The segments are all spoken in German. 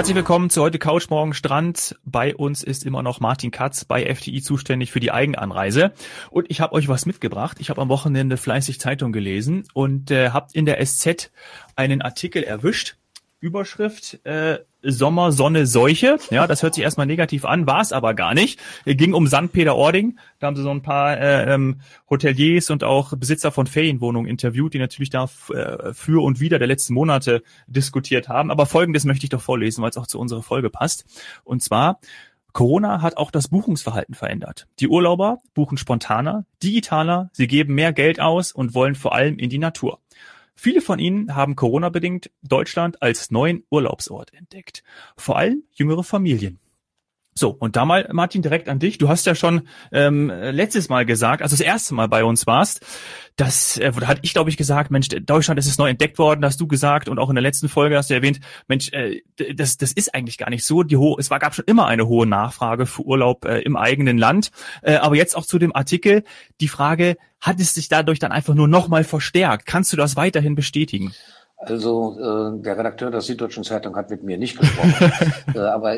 Herzlich willkommen zu heute Couch Morgen Strand. Bei uns ist immer noch Martin Katz bei FTI zuständig für die Eigenanreise. Und ich habe euch was mitgebracht. Ich habe am Wochenende fleißig Zeitung gelesen und äh, habt in der SZ einen Artikel erwischt. Überschrift äh, Sommer, Sonne, Seuche. Ja, das hört sich erstmal negativ an, war es aber gar nicht. Es ging um St. Peter-Ording. Da haben sie so ein paar äh, ähm, Hoteliers und auch Besitzer von Ferienwohnungen interviewt, die natürlich da äh, für und wieder der letzten Monate diskutiert haben. Aber folgendes möchte ich doch vorlesen, weil es auch zu unserer Folge passt. Und zwar, Corona hat auch das Buchungsverhalten verändert. Die Urlauber buchen spontaner, digitaler, sie geben mehr Geld aus und wollen vor allem in die Natur. Viele von ihnen haben Corona-bedingt Deutschland als neuen Urlaubsort entdeckt. Vor allem jüngere Familien. So, und da mal, Martin, direkt an dich. Du hast ja schon ähm, letztes Mal gesagt, also das erste Mal bei uns warst, dass, äh, da hatte ich, glaube ich, gesagt, Mensch, Deutschland ist es neu entdeckt worden, hast du gesagt, und auch in der letzten Folge hast du erwähnt, Mensch, äh, das, das ist eigentlich gar nicht so. Die hohe, es war, gab schon immer eine hohe Nachfrage für Urlaub äh, im eigenen Land. Äh, aber jetzt auch zu dem Artikel die Frage, hat es sich dadurch dann einfach nur nochmal verstärkt? Kannst du das weiterhin bestätigen? Also äh, der Redakteur der Süddeutschen Zeitung hat mit mir nicht gesprochen, äh, aber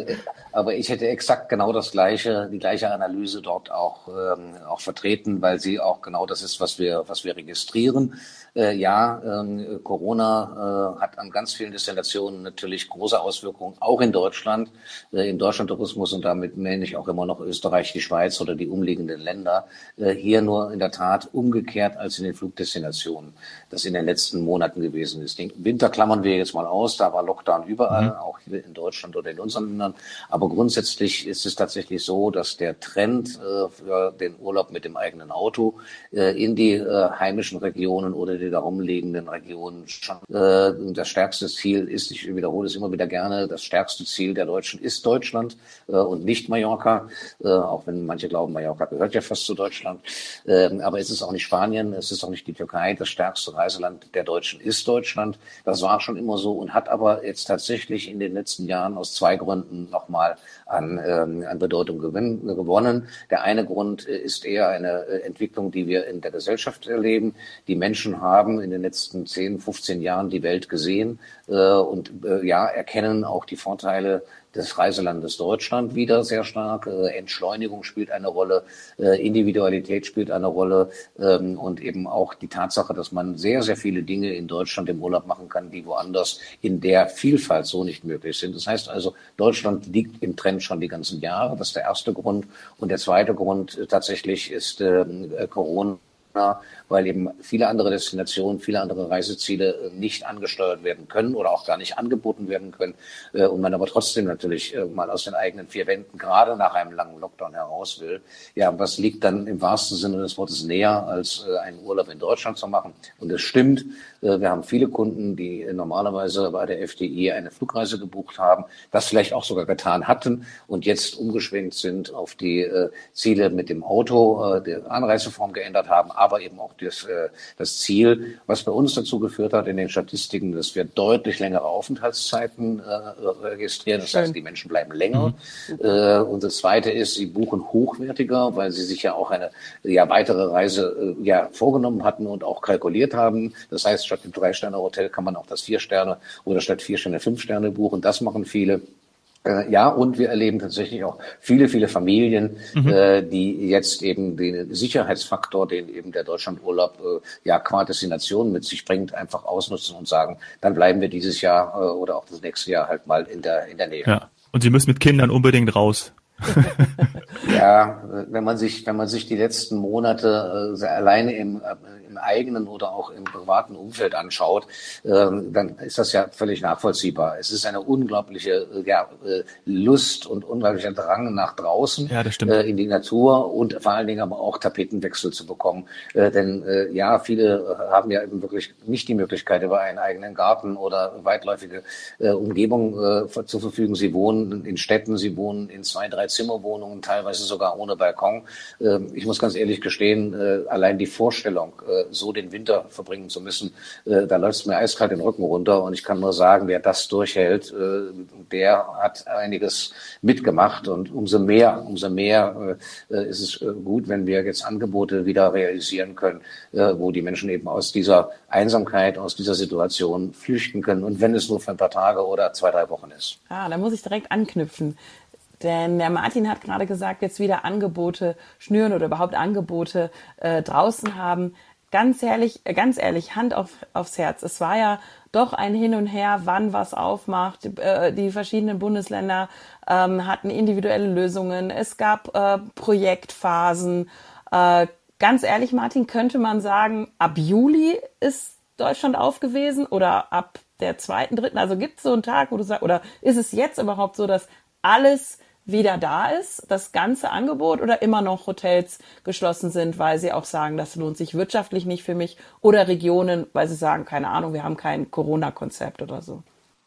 aber ich hätte exakt genau das gleiche, die gleiche Analyse dort auch ähm, auch vertreten, weil sie auch genau das ist, was wir was wir registrieren. Äh, ja, ähm, Corona äh, hat an ganz vielen Destinationen natürlich große Auswirkungen, auch in Deutschland, äh, im Deutschlandtourismus und damit meine ich auch immer noch Österreich, die Schweiz oder die umliegenden Länder. Äh, hier nur in der Tat umgekehrt als in den Flugdestinationen, das in den letzten Monaten gewesen ist. Den Winter klammern wir jetzt mal aus, da war Lockdown überall, mhm. auch hier in Deutschland oder in unseren Ländern. Aber grundsätzlich ist es tatsächlich so, dass der Trend äh, für den Urlaub mit dem eigenen Auto äh, in die äh, heimischen Regionen oder die darum liegenden Regionen schon äh, das stärkste Ziel ist, ich wiederhole es immer wieder gerne, das stärkste Ziel der Deutschen ist Deutschland äh, und nicht Mallorca, äh, auch wenn manche glauben, Mallorca gehört ja fast zu Deutschland. Äh, aber es ist auch nicht Spanien, es ist auch nicht die Türkei. Das stärkste Reiseland der Deutschen ist Deutschland. Das war schon immer so und hat aber jetzt tatsächlich in den letzten Jahren aus zwei Gründen nochmal an, ähm, an Bedeutung gewinn, gewonnen. Der eine Grund äh, ist eher eine äh, Entwicklung, die wir in der Gesellschaft erleben. Die Menschen haben in den letzten 10, 15 Jahren die Welt gesehen äh, und äh, ja, erkennen auch die Vorteile des Reiselandes Deutschland wieder sehr stark. Äh, Entschleunigung spielt eine Rolle, äh, Individualität spielt eine Rolle ähm, und eben auch die Tatsache, dass man sehr, sehr viele Dinge in Deutschland im Urlaub machen kann, die woanders in der Vielfalt so nicht möglich sind. Das heißt also, Deutschland liegt im Trend schon die ganzen Jahre. Das ist der erste Grund. Und der zweite Grund äh, tatsächlich ist ähm, Corona weil eben viele andere Destinationen, viele andere Reiseziele äh, nicht angesteuert werden können oder auch gar nicht angeboten werden können äh, und man aber trotzdem natürlich äh, mal aus den eigenen vier Wänden gerade nach einem langen Lockdown heraus will. Ja, was liegt dann im wahrsten Sinne des Wortes näher, als einen Urlaub in Deutschland zu machen? Und es stimmt, wir haben viele Kunden, die normalerweise bei der FDI eine Flugreise gebucht haben, das vielleicht auch sogar getan hatten und jetzt umgeschwenkt sind auf die Ziele mit dem Auto, die Anreiseform geändert haben, aber eben auch das, äh, das Ziel, was bei uns dazu geführt hat in den Statistiken, dass wir deutlich längere Aufenthaltszeiten äh, registrieren. Das heißt, die Menschen bleiben länger. Mhm. Äh, und das Zweite ist, sie buchen hochwertiger, weil sie sich ja auch eine ja, weitere Reise äh, ja, vorgenommen hatten und auch kalkuliert haben. Das heißt, statt dem Drei-Sterne-Hotel kann man auch das Vier-Sterne oder statt Vier Sterne Fünf Sterne buchen. Das machen viele. Äh, ja, und wir erleben tatsächlich auch viele, viele Familien, mhm. äh, die jetzt eben den Sicherheitsfaktor, den eben der Deutschlandurlaub äh, ja qua Destination mit sich bringt, einfach ausnutzen und sagen, dann bleiben wir dieses Jahr äh, oder auch das nächste Jahr halt mal in der in der Nähe. Ja. Und Sie müssen mit Kindern unbedingt raus. ja, wenn man sich, wenn man sich die letzten Monate äh, alleine im, äh, im eigenen oder auch im privaten Umfeld anschaut, äh, dann ist das ja völlig nachvollziehbar. Es ist eine unglaubliche äh, ja, äh, Lust und unglaublicher Drang nach draußen ja, das äh, in die Natur und vor allen Dingen aber auch Tapetenwechsel zu bekommen. Äh, denn äh, ja, viele haben ja eben wirklich nicht die Möglichkeit, über einen eigenen Garten oder weitläufige äh, Umgebung äh, zu verfügen. Sie wohnen in Städten, sie wohnen in zwei, drei Zimmerwohnungen, teilweise sogar ohne Balkon. Ähm, ich muss ganz ehrlich gestehen, äh, allein die Vorstellung, äh, so den Winter verbringen zu müssen, äh, da läuft es mir eiskalt den Rücken runter. Und ich kann nur sagen, wer das durchhält, der hat einiges mitgemacht. Und umso mehr, umso mehr ist es gut, wenn wir jetzt Angebote wieder realisieren können, wo die Menschen eben aus dieser Einsamkeit, aus dieser Situation flüchten können. Und wenn es nur für ein paar Tage oder zwei, drei Wochen ist. Ah, da muss ich direkt anknüpfen. Denn der Martin hat gerade gesagt, jetzt wieder Angebote schnüren oder überhaupt Angebote äh, draußen haben. Ganz ehrlich, äh, ganz ehrlich, Hand auf, aufs Herz. Es war ja doch ein Hin und Her, wann was aufmacht. Äh, die verschiedenen Bundesländer ähm, hatten individuelle Lösungen. Es gab äh, Projektphasen. Ganz ehrlich, Martin, könnte man sagen, ab Juli ist Deutschland aufgewesen oder ab der zweiten, dritten? Also gibt es so einen Tag, wo du sagst, oder ist es jetzt überhaupt so, dass alles wieder da ist, das ganze Angebot, oder immer noch Hotels geschlossen sind, weil sie auch sagen, das lohnt sich wirtschaftlich nicht für mich, oder Regionen, weil sie sagen, keine Ahnung, wir haben kein Corona-Konzept oder so?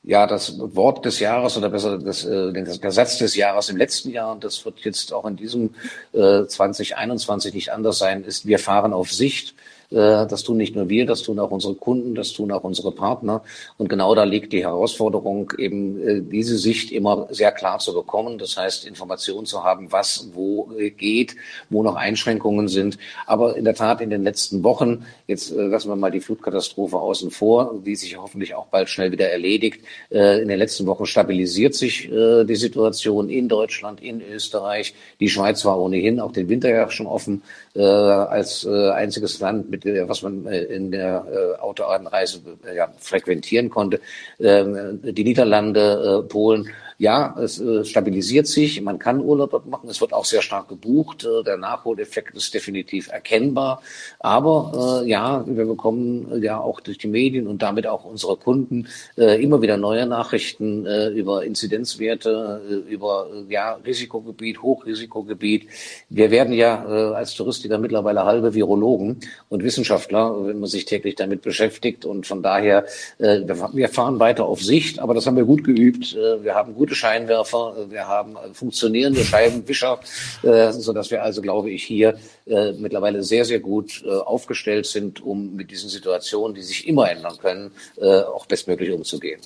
Ja, das Wort des Jahres oder besser das, äh, der Satz des Jahres im letzten Jahr, und das wird jetzt auch in diesem äh, 2021 nicht anders sein, ist, wir fahren auf Sicht. Äh, das tun nicht nur wir, das tun auch unsere Kunden, das tun auch unsere Partner. Und genau da liegt die Herausforderung, eben äh, diese Sicht immer sehr klar zu bekommen. Das heißt, Informationen zu haben, was wo äh, geht, wo noch Einschränkungen sind. Aber in der Tat in den letzten Wochen, jetzt lassen wir mal die Flutkatastrophe außen vor, die sich hoffentlich auch bald schnell wieder erledigt. In den letzten Wochen stabilisiert sich die Situation in Deutschland, in Österreich. Die Schweiz war ohnehin auch den Winter ja schon offen als einziges Land mit der, was man äh, in der äh, Autobahnreise äh, ja, frequentieren konnte. Ähm, die Niederlande, äh, Polen ja, es äh, stabilisiert sich, man kann Urlaub dort machen, es wird auch sehr stark gebucht, äh, der Nachholeffekt ist definitiv erkennbar, aber äh, ja, wir bekommen äh, ja auch durch die Medien und damit auch unsere Kunden äh, immer wieder neue Nachrichten äh, über Inzidenzwerte, äh, über äh, ja, Risikogebiet, Hochrisikogebiet. Wir werden ja äh, als Touristiker mittlerweile halbe Virologen und Wissenschaftler, wenn man sich täglich damit beschäftigt. Und von daher, äh, wir fahren weiter auf Sicht, aber das haben wir gut geübt, äh, wir haben gut gute Scheinwerfer, wir haben funktionierende Scheibenwischer, äh, so dass wir also, glaube ich, hier äh, mittlerweile sehr, sehr gut äh, aufgestellt sind, um mit diesen Situationen, die sich immer ändern können, äh, auch bestmöglich umzugehen.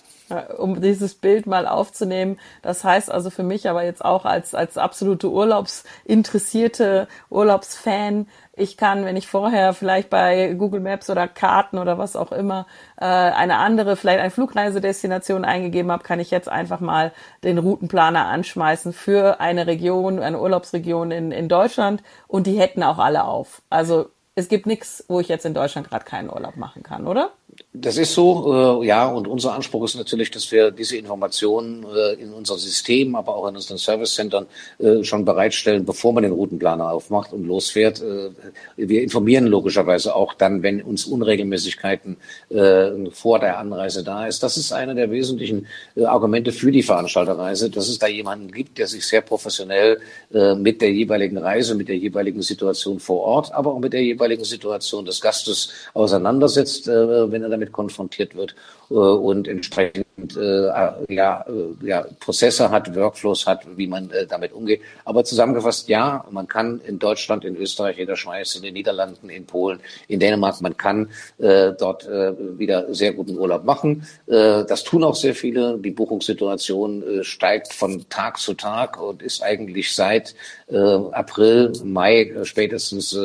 Um dieses Bild mal aufzunehmen, das heißt also für mich aber jetzt auch als, als absolute Urlaubsinteressierte Urlaubsfan, ich kann, wenn ich vorher vielleicht bei Google Maps oder Karten oder was auch immer äh, eine andere, vielleicht eine Flugreisedestination eingegeben habe, kann ich jetzt einfach mal den Routenplaner anschmeißen für eine Region, eine Urlaubsregion in, in Deutschland und die hätten auch alle auf. Also es gibt nichts, wo ich jetzt in Deutschland gerade keinen Urlaub machen kann, oder? Das ist so, äh, ja, und unser Anspruch ist natürlich, dass wir diese Informationen äh, in unser System, aber auch in unseren Service-Centern äh, schon bereitstellen, bevor man den Routenplaner aufmacht und losfährt. Äh, wir informieren logischerweise auch dann, wenn uns Unregelmäßigkeiten äh, vor der Anreise da ist. Das ist einer der wesentlichen äh, Argumente für die Veranstalterreise, dass es da jemanden gibt, der sich sehr professionell mit der jeweiligen Reise, mit der jeweiligen Situation vor Ort, aber auch mit der jeweiligen Situation des Gastes auseinandersetzt, wenn er damit konfrontiert wird und entsprechend äh, ja, äh, ja, Prozesse hat, Workflows hat, wie man äh, damit umgeht. Aber zusammengefasst, ja, man kann in Deutschland, in Österreich, in der Schweiz, in den Niederlanden, in Polen, in Dänemark, man kann äh, dort äh, wieder sehr guten Urlaub machen. Äh, das tun auch sehr viele. Die Buchungssituation äh, steigt von Tag zu Tag und ist eigentlich seit äh, April, Mai äh, spätestens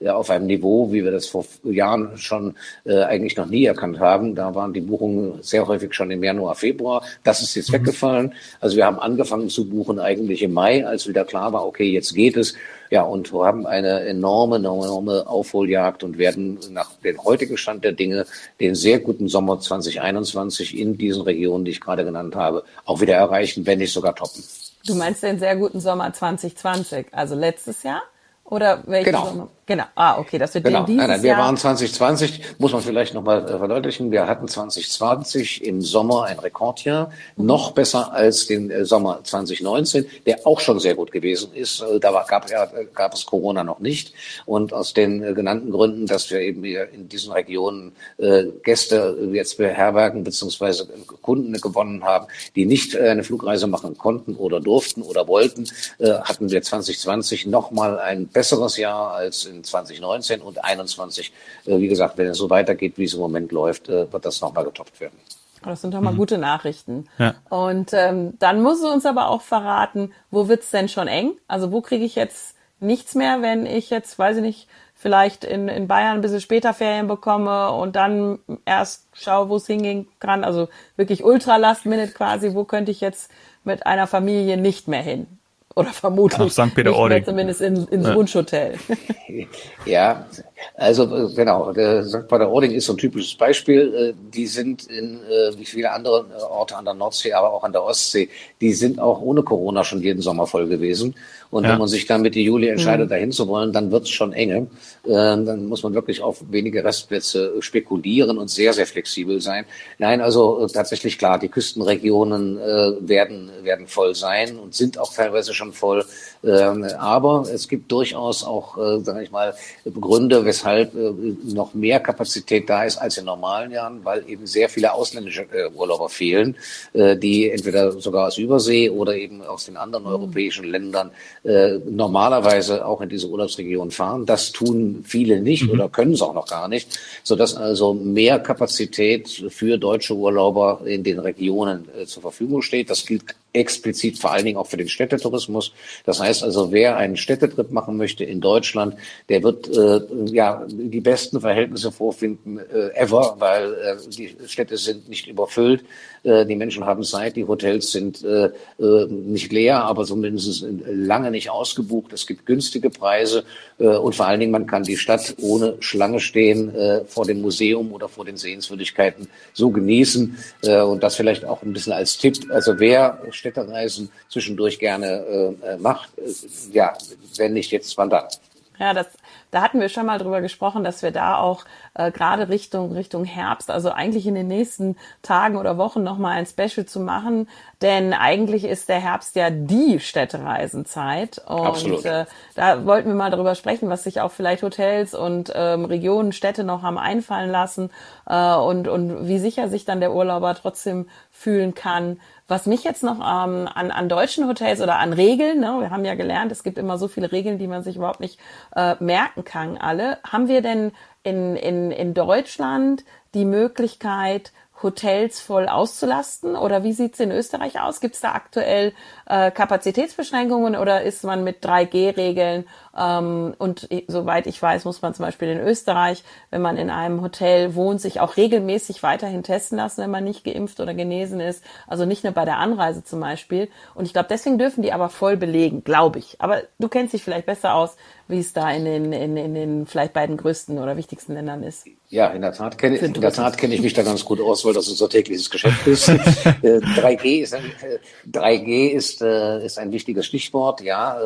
äh, auf einem Niveau, wie wir das vor Jahren schon äh, eigentlich noch nie erkannt haben. Da waren die Buchungen sehr häufig schon im Januar, Februar. Das ist jetzt mhm. weggefallen. Also wir haben angefangen zu buchen eigentlich im Mai, als wieder klar war, okay, jetzt geht es. Ja, und wir haben eine enorme, enorme Aufholjagd und werden nach dem heutigen Stand der Dinge den sehr guten Sommer 2021 in diesen Regionen, die ich gerade genannt habe, auch wieder erreichen, wenn nicht sogar toppen. Du meinst den sehr guten Sommer 2020, also letztes Jahr? Oder welchen genau. Sommer? Genau, ah, okay, das wird genau. dieses nein, nein, wir Jahr waren 2020, muss man vielleicht nochmal äh, verdeutlichen, wir hatten 2020 im Sommer ein Rekordjahr, noch besser als den äh, Sommer 2019, der auch schon sehr gut gewesen ist. Äh, da war, gab, ja, gab es Corona noch nicht. Und aus den äh, genannten Gründen, dass wir eben hier in diesen Regionen äh, Gäste jetzt beherbergen beziehungsweise Kunden gewonnen haben, die nicht äh, eine Flugreise machen konnten oder durften oder wollten, äh, hatten wir 2020 nochmal ein besseres Jahr als in 2019 und 2021. Äh, wie gesagt, wenn es so weitergeht, wie es im Moment läuft, äh, wird das nochmal getoppt werden. Das sind doch mal gute Nachrichten. Ja. Und ähm, dann musst du uns aber auch verraten, wo wird's denn schon eng? Also wo kriege ich jetzt nichts mehr, wenn ich jetzt, weiß ich nicht, vielleicht in, in Bayern ein bisschen später Ferien bekomme und dann erst schaue, wo es hingehen kann. Also wirklich ultra last minute quasi, wo könnte ich jetzt mit einer Familie nicht mehr hin? Oder vermutlich Nach St. Peter-Ording. nicht mehr zumindest in, ins Ja. Wunschhotel. Ja, also genau, der St. Peter-Ording ist so ein typisches Beispiel. Äh, Die sind in, äh, wie viele andere äh, Orte an der Nordsee, aber auch an der Ostsee, die sind auch ohne Corona schon jeden Sommer voll gewesen. Und Ja. wenn man sich dann Mitte Juli entscheidet, dahin zu wollen, dann wird es schon enge. Äh, Dann muss man wirklich auf wenige Restplätze spekulieren und sehr, sehr flexibel sein. Nein, also äh, tatsächlich klar, die Küstenregionen äh, werden, werden voll sein und sind auch teilweise schon voll. Ähm, Aber es gibt durchaus auch, äh, sage ich mal, Gründe, weshalb äh, noch mehr Kapazität da ist als in normalen Jahren, weil eben sehr viele ausländische äh, Urlauber fehlen, äh, die entweder sogar aus Übersee oder eben aus den anderen europäischen Ländern äh, normalerweise auch in diese Urlaubsregion fahren. Das tun viele nicht oder können es auch noch gar nicht, sodass also mehr Kapazität für deutsche Urlauber in den Regionen äh, zur Verfügung steht. Das gilt explizit vor allen Dingen auch für den Städtetourismus. Das heißt also, wer einen Städtetrip machen möchte in Deutschland, der wird äh, ja die besten Verhältnisse vorfinden äh, ever, weil äh, die Städte sind nicht überfüllt, äh, die Menschen haben Zeit, die Hotels sind äh, äh, nicht leer, aber zumindest lange nicht ausgebucht. Es gibt günstige Preise äh, und vor allen Dingen man kann die Stadt ohne Schlange stehen äh, vor dem Museum oder vor den Sehenswürdigkeiten so genießen äh, und das vielleicht auch ein bisschen als Tipp. Also wer Städtereisen zwischendurch gerne äh, äh, macht, äh, ja, wenn nicht jetzt, wann dann? Ja, das, da hatten wir schon mal drüber gesprochen, dass wir da auch äh, gerade Richtung Richtung Herbst, also eigentlich in den nächsten Tagen oder Wochen noch mal ein Special zu machen, denn eigentlich ist der Herbst ja die Städtereisenzeit und Absolut. äh, da wollten wir mal darüber sprechen, was sich auch vielleicht Hotels und ähm, Regionen, Städte noch haben einfallen lassen äh, und und wie sicher sich dann der Urlauber trotzdem fühlen kann. Was mich jetzt noch ähm, an, an deutschen Hotels oder an Regeln, ne, wir haben ja gelernt, es gibt immer so viele Regeln, die man sich überhaupt nicht äh, merken kann, alle. Haben wir denn in, in, in Deutschland die Möglichkeit, Hotels voll auszulasten? Oder wie sieht's in Österreich aus? Gibt's da aktuell äh, Kapazitätsbeschränkungen oder ist man mit 3G-Regeln? Ähm, und soweit ich weiß, muss man zum Beispiel in Österreich, wenn man in einem Hotel wohnt, sich auch regelmäßig weiterhin testen lassen, wenn man nicht geimpft oder genesen ist. Also nicht nur bei der Anreise zum Beispiel. Und ich glaube, deswegen dürfen die aber voll belegen, glaube ich. Aber du kennst dich vielleicht besser aus, wie es da in den, in, in den vielleicht beiden größten oder wichtigsten Ländern ist. Ja, in der Tat kenne in der. Tat kenne ich mich da ganz gut aus, weil das unser tägliches Geschäft ist. äh, 3G ist ein, äh, 3G ist äh, ist ein wichtiges Stichwort. Ja,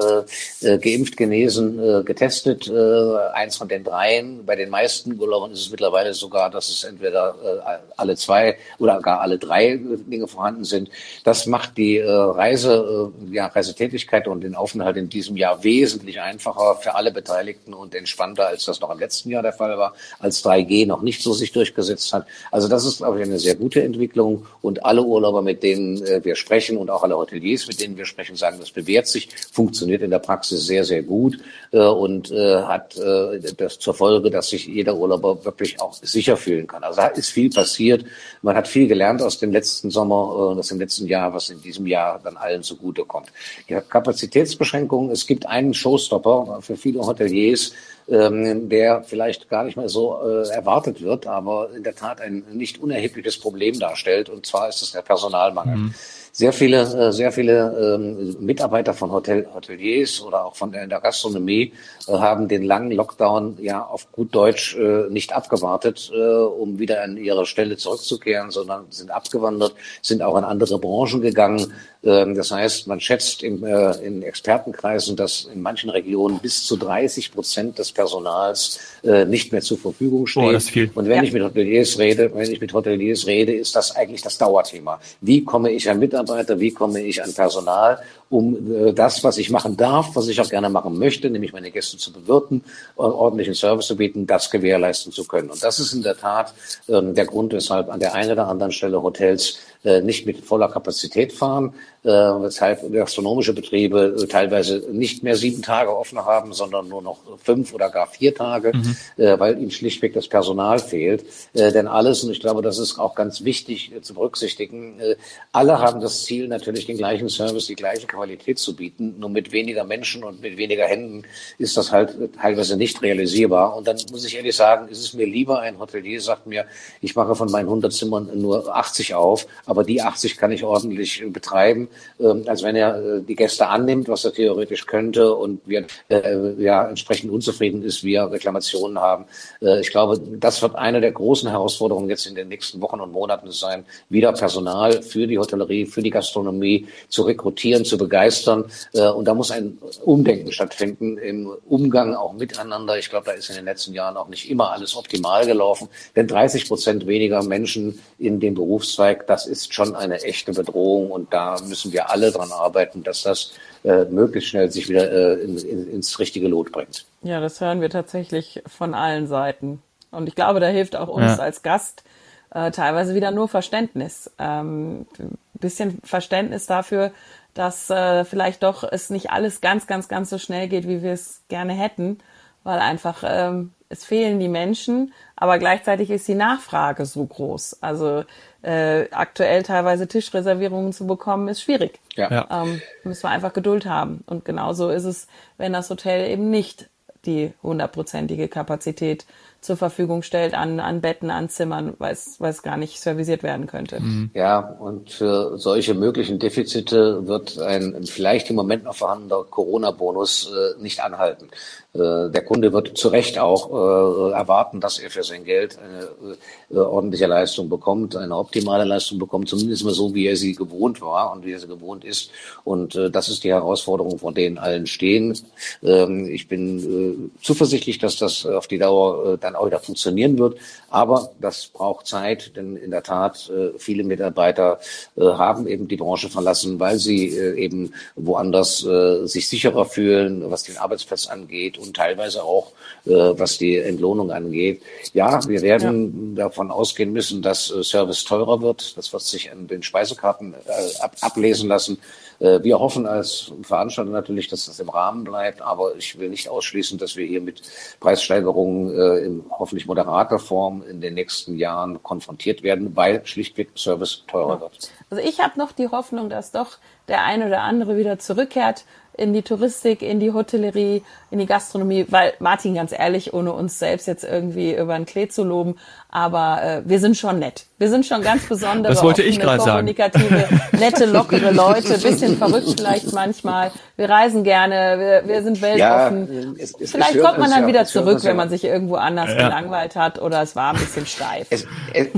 äh, äh, geimpft, genesen, äh, getestet. Äh, eins von den dreien. Bei den meisten Urlaubern ist es mittlerweile sogar, dass es entweder äh, alle zwei oder gar alle drei äh, Dinge vorhanden sind. Das macht die äh, Reise, äh, ja, Reisetätigkeit und den Aufenthalt in diesem Jahr wesentlich einfacher für alle Beteiligten und entspannter, als das noch im letzten Jahr der Fall war, als 3G noch nicht so sich durchgesetzt hat. Also das ist, glaube ich, eine sehr gute Entwicklung und alle Urlauber, mit denen äh, wir sprechen und auch alle Hoteliers, mit denen wir sprechen, sagen, das bewährt sich, funktioniert in der Praxis sehr, sehr gut äh, und äh, hat äh, das zur Folge, dass sich jeder Urlauber wirklich auch sicher fühlen kann. Also da ist viel passiert. Man hat viel gelernt aus dem letzten Sommer, äh, aus dem letzten Jahr, was in diesem Jahr dann allen zugutekommt. Ja, Kapazitätsbeschränkungen. Es gibt einen Showstopper für viele Hoteliers, ähm, der vielleicht gar nicht mehr so äh, erwartet wird, aber in der Tat ein nicht unerhebliches Problem darstellt. Und zwar ist es der Personalmangel. Sehr viele, äh, sehr viele ähm, Mitarbeiter von Hotel, Hoteliers oder auch von der, in der Gastronomie äh, haben den langen Lockdown ja auf gut Deutsch äh, nicht abgewartet, äh, um wieder an ihre Stelle zurückzukehren, sondern sind abgewandert, sind auch in andere Branchen gegangen. Ähm, das heißt, man schätzt im, äh, in Expertenkreisen, dass in manchen Regionen bis zu 30 Prozent des Personals äh, nicht mehr zur Verfügung steht. Oh, das viel. Und wenn ja. ich mit Hoteliers rede, wenn ich mit Hoteliers rede, ist das eigentlich das Dauerthema. Wie komme ich an Mitarbeiter, wie komme ich an Personal, um äh, das, was ich machen darf, was ich auch gerne machen möchte, nämlich meine Gäste zu bewirten, äh, ordentlichen Service zu bieten, das gewährleisten zu können. Und das ist in der Tat äh, der Grund, weshalb an der einen oder anderen Stelle Hotels äh, nicht mit voller Kapazität fahren, äh, weshalb gastronomische Betriebe äh, teilweise nicht mehr sieben Tage offen haben, sondern nur noch fünf oder gar vier Tage, mhm. äh, weil ihnen schlichtweg das Personal fehlt. Äh, denn alles, und ich glaube, das ist auch ganz wichtig äh, zu berücksichtigen, äh, alle haben das Ziel, natürlich den gleichen Service, die gleiche Qualität zu bieten. Nur mit weniger Menschen und mit weniger Händen ist das halt teilweise nicht realisierbar. Und dann muss ich ehrlich sagen, ist es mir lieber, ein Hotelier sagt mir, ich mache von meinen 100 Zimmern nur 80 auf, aber die 80 kann ich ordentlich äh, betreiben, ähm, als wenn er äh, die Gäste annimmt, was er theoretisch könnte und wir äh, ja entsprechend unzufrieden ist, wir Reklamationen haben. Äh, ich glaube, das wird eine der großen Herausforderungen jetzt in den nächsten Wochen und Monaten sein, wieder Personal für die Hotellerie, für die Gastronomie zu rekrutieren, zu begeistern. Äh, und da muss ein Umdenken stattfinden im Umgang auch miteinander. Ich glaube, da ist in den letzten Jahren auch nicht immer alles optimal gelaufen, denn 30 Prozent weniger Menschen in dem Berufszweig, das ist schon eine echte Bedrohung und da müssen wir alle dran arbeiten, dass das äh, möglichst schnell sich wieder äh, in, in, ins richtige Lot bringt. Ja, das hören wir tatsächlich von allen Seiten. Und ich glaube, da hilft auch uns ja. als Gast äh, teilweise wieder nur Verständnis. Ähm, bisschen Verständnis dafür, dass äh, vielleicht doch es nicht alles ganz, ganz, ganz so schnell geht, wie wir es gerne hätten, weil einfach ähm, es fehlen die Menschen, aber gleichzeitig ist die Nachfrage so groß. Also äh, aktuell teilweise Tischreservierungen zu bekommen, ist schwierig. Ja. Ähm, müssen wir einfach Geduld haben. Und genauso ist es, wenn das Hotel eben nicht die hundertprozentige Kapazität zur Verfügung stellt an, an Betten, an Zimmern, weil es, weil es gar nicht servisiert werden könnte. Mhm. Ja, und für solche möglichen Defizite wird ein vielleicht im Moment noch vorhandener Corona-Bonus äh, nicht anhalten. Äh, der Kunde wird zu Recht auch äh, erwarten, dass er für sein Geld eine äh, ordentliche Leistung bekommt, eine optimale Leistung bekommt, zumindest mal so, wie er sie gewohnt war und wie er sie gewohnt ist. Und äh, das ist die Herausforderung, vor denen allen stehen. Ähm, ich bin äh, zuversichtlich, dass das auf die Dauer äh, dann auch wieder funktionieren wird. Aber das braucht Zeit, denn in der Tat äh, viele Mitarbeiter äh, haben eben die Branche verlassen, weil sie äh, eben woanders sich sicherer fühlen, was den Arbeitsplatz angeht und teilweise auch was die Entlohnung angeht. Ja, wir werden ja. davon ausgehen müssen, dass Service teurer wird. Das wird sich an den Speisekarten ab ablesen lassen. Äh, wir hoffen als Veranstalter natürlich, dass das im Rahmen bleibt, aber ich will nicht ausschließen, dass wir hier mit Preissteigerungen äh, in hoffentlich moderater Form in den nächsten Jahren konfrontiert werden, weil schlichtweg Service teurer wird. Also ich habe noch die Hoffnung, dass doch der eine oder andere wieder zurückkehrt in die Touristik, in die Hotellerie, in die Gastronomie, weil Martin, ganz ehrlich, ohne uns selbst jetzt irgendwie über den Klee zu loben, aber äh, wir sind schon nett. Wir sind schon ganz besondere, das wollte ich offene, kommunikative, sagen. nette, lockere Leute, bisschen verrückt vielleicht manchmal. Wir reisen gerne, wir, wir sind weltoffen. Ja, es, es, vielleicht es kommt man dann ja, wieder zurück, wenn man sich irgendwo anders ja. gelangweilt hat oder es war ein bisschen steif. Es,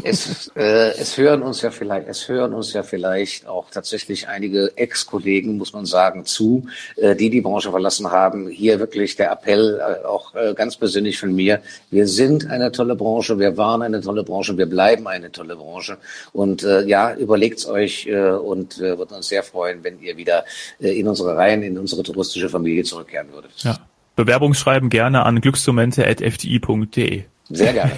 es, äh, es hören uns ja vielleicht, es hören uns ja vielleicht auch tatsächlich einige Ex-Kollegen, muss man sagen, zu, die die Branche verlassen haben. Hier wirklich der Appell, äh, auch äh, ganz persönlich von mir. Wir sind eine tolle Branche, wir waren eine tolle Branche, wir bleiben eine tolle Branche. Und äh, ja, überlegt's euch äh, und äh, würden uns sehr freuen, wenn ihr wieder äh, in unsere Reihen, in unsere touristische Familie zurückkehren würdet. Ja. Bewerbungsschreiben gerne an glückstomente.fdi.de. Sehr gerne.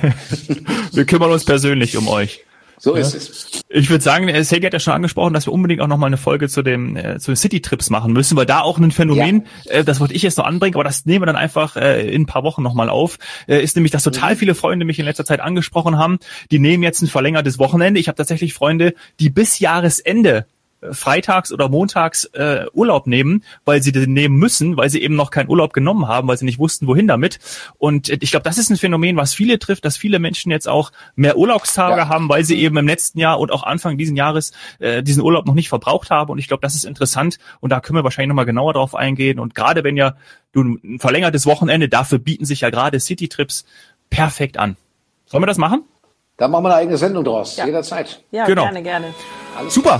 wir kümmern uns persönlich um euch. So ja. ist es. Ich würde sagen, äh, Sergei hat ja schon angesprochen, dass wir unbedingt auch nochmal eine Folge zu dem äh, zu den City-Trips machen müssen, weil da auch ein Phänomen, ja. äh, das wollte ich jetzt noch anbringen, aber das nehmen wir dann einfach äh, in ein paar Wochen nochmal auf, äh, ist nämlich, dass total mhm. viele Freunde mich in letzter Zeit angesprochen haben, die nehmen jetzt ein verlängertes Wochenende. Ich habe tatsächlich Freunde, die bis Jahresende freitags oder montags äh, Urlaub nehmen, weil sie den nehmen müssen, weil sie eben noch keinen Urlaub genommen haben, weil sie nicht wussten, wohin damit. Und ich glaube, das ist ein Phänomen, was viele trifft, dass viele Menschen jetzt auch mehr Urlaubstage ja. haben, weil sie eben im letzten Jahr und auch Anfang diesen Jahres äh, diesen Urlaub noch nicht verbraucht haben. Und ich glaube, das ist interessant und da können wir wahrscheinlich nochmal genauer drauf eingehen. Und gerade wenn ja du ein verlängertes Wochenende, dafür bieten sich ja gerade City-Trips perfekt an. Sollen wir das machen? Da machen wir eine eigene Sendung draus, ja. jederzeit. Ja, genau. gerne, gerne. Alles Super.